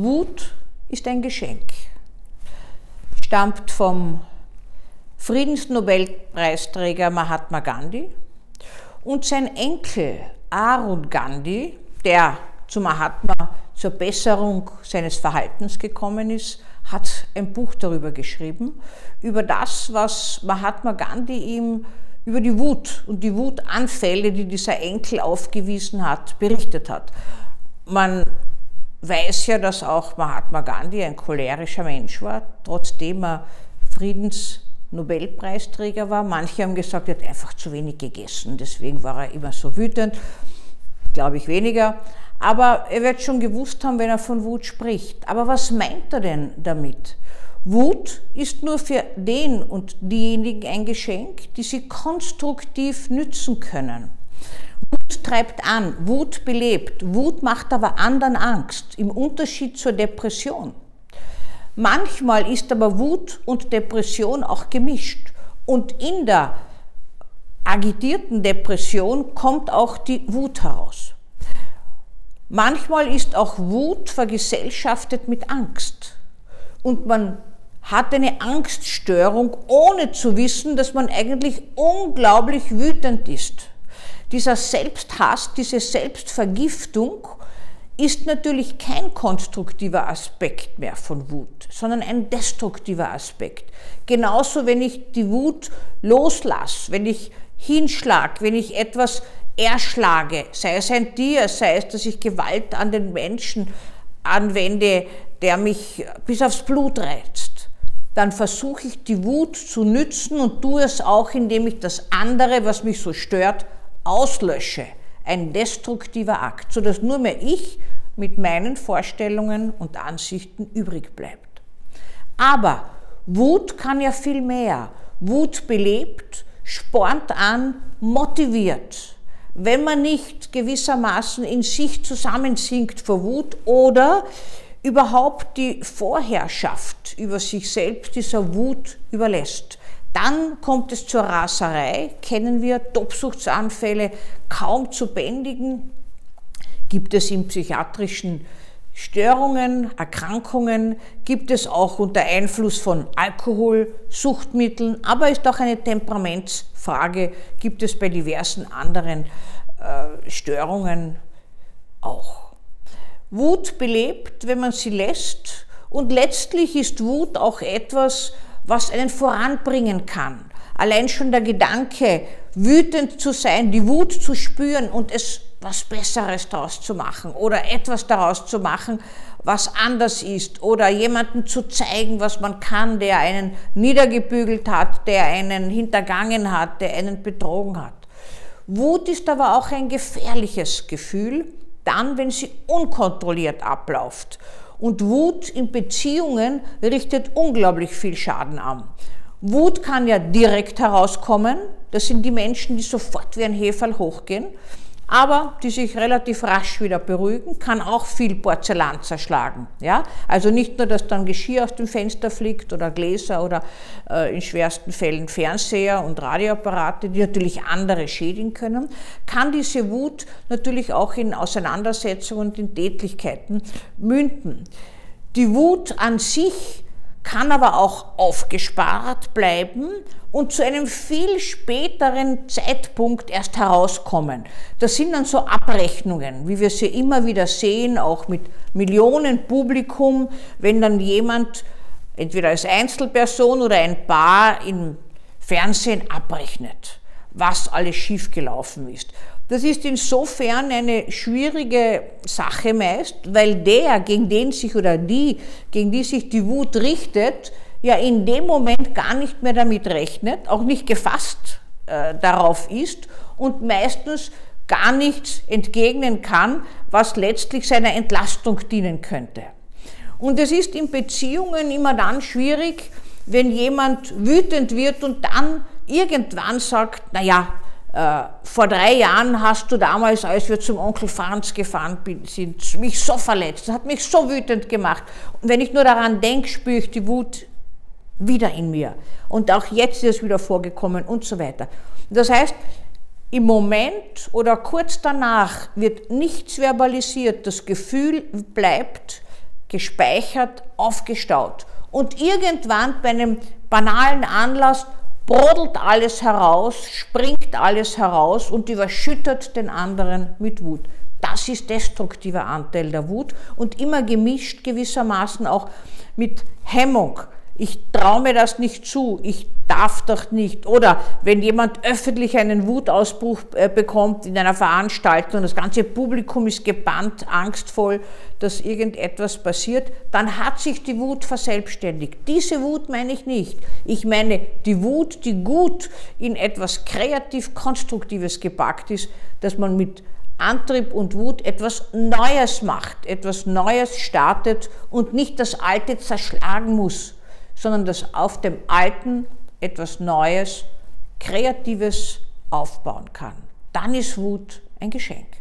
Wut ist ein Geschenk. Stammt vom Friedensnobelpreisträger Mahatma Gandhi und sein Enkel Arun Gandhi, der zu Mahatma zur Besserung seines Verhaltens gekommen ist, hat ein Buch darüber geschrieben, über das, was Mahatma Gandhi ihm über die Wut und die Wutanfälle, die dieser Enkel aufgewiesen hat, berichtet hat. Man weiß ja, dass auch Mahatma Gandhi ein cholerischer Mensch war, trotzdem er Friedensnobelpreisträger war. Manche haben gesagt, er hat einfach zu wenig gegessen, deswegen war er immer so wütend. Glaube ich weniger. Aber er wird schon gewusst haben, wenn er von Wut spricht. Aber was meint er denn damit? Wut ist nur für den und diejenigen ein Geschenk, die sie konstruktiv nützen können. Treibt an, Wut belebt, Wut macht aber anderen Angst, im Unterschied zur Depression. Manchmal ist aber Wut und Depression auch gemischt und in der agitierten Depression kommt auch die Wut heraus. Manchmal ist auch Wut vergesellschaftet mit Angst und man hat eine Angststörung, ohne zu wissen, dass man eigentlich unglaublich wütend ist. Dieser Selbsthass, diese Selbstvergiftung ist natürlich kein konstruktiver Aspekt mehr von Wut, sondern ein destruktiver Aspekt. Genauso, wenn ich die Wut loslasse, wenn ich hinschlag, wenn ich etwas erschlage, sei es ein Tier, sei es, dass ich Gewalt an den Menschen anwende, der mich bis aufs Blut reizt dann versuche ich die Wut zu nützen und tue es auch, indem ich das andere, was mich so stört, auslösche. Ein destruktiver Akt, sodass nur mehr ich mit meinen Vorstellungen und Ansichten übrig bleibt. Aber Wut kann ja viel mehr. Wut belebt, spornt an, motiviert. Wenn man nicht gewissermaßen in sich zusammensinkt vor Wut oder überhaupt die Vorherrschaft über sich selbst dieser Wut überlässt. Dann kommt es zur Raserei, kennen wir Tobsuchtsanfälle kaum zu bändigen, gibt es in psychiatrischen Störungen, Erkrankungen, gibt es auch unter Einfluss von Alkohol, Suchtmitteln, aber ist auch eine Temperamentsfrage, gibt es bei diversen anderen äh, Störungen auch. Wut belebt, wenn man sie lässt. Und letztlich ist Wut auch etwas, was einen voranbringen kann. Allein schon der Gedanke, wütend zu sein, die Wut zu spüren und es was Besseres daraus zu machen oder etwas daraus zu machen, was anders ist oder jemanden zu zeigen, was man kann, der einen niedergebügelt hat, der einen hintergangen hat, der einen betrogen hat. Wut ist aber auch ein gefährliches Gefühl, dann, wenn sie unkontrolliert abläuft. Und Wut in Beziehungen richtet unglaublich viel Schaden an. Wut kann ja direkt herauskommen. Das sind die Menschen, die sofort wie ein Heferl hochgehen aber die sich relativ rasch wieder beruhigen, kann auch viel Porzellan zerschlagen. Ja? Also nicht nur, dass dann Geschirr aus dem Fenster fliegt oder Gläser oder äh, in schwersten Fällen Fernseher und Radioapparate, die natürlich andere schädigen können, kann diese Wut natürlich auch in Auseinandersetzungen und in Tätlichkeiten münden. Die Wut an sich kann aber auch aufgespart bleiben und zu einem viel späteren Zeitpunkt erst herauskommen. Das sind dann so Abrechnungen, wie wir sie immer wieder sehen, auch mit Millionen Publikum, wenn dann jemand entweder als Einzelperson oder ein Paar im Fernsehen abrechnet, was alles schiefgelaufen ist. Das ist insofern eine schwierige Sache meist, weil der, gegen den sich oder die, gegen die sich die Wut richtet, ja in dem Moment gar nicht mehr damit rechnet, auch nicht gefasst äh, darauf ist und meistens gar nichts entgegnen kann, was letztlich seiner Entlastung dienen könnte. Und es ist in Beziehungen immer dann schwierig, wenn jemand wütend wird und dann irgendwann sagt, naja, vor drei Jahren hast du damals, als wir zum Onkel Franz gefahren sind, mich so verletzt, das hat mich so wütend gemacht. Und wenn ich nur daran denke, spüre ich die Wut wieder in mir. Und auch jetzt ist es wieder vorgekommen und so weiter. Das heißt, im Moment oder kurz danach wird nichts verbalisiert, das Gefühl bleibt, gespeichert, aufgestaut. Und irgendwann bei einem banalen Anlass brodelt alles heraus, springt alles heraus und überschüttet den anderen mit Wut. Das ist destruktiver Anteil der Wut und immer gemischt gewissermaßen auch mit Hemmung. Ich traue mir das nicht zu, ich darf doch nicht. Oder wenn jemand öffentlich einen Wutausbruch äh, bekommt in einer Veranstaltung, das ganze Publikum ist gebannt, angstvoll, dass irgendetwas passiert, dann hat sich die Wut verselbstständigt. Diese Wut meine ich nicht. Ich meine die Wut, die gut in etwas kreativ Konstruktives gepackt ist, dass man mit Antrieb und Wut etwas Neues macht, etwas Neues startet und nicht das Alte zerschlagen muss, sondern dass auf dem Alten etwas Neues, Kreatives aufbauen kann. Dann ist Wut ein Geschenk.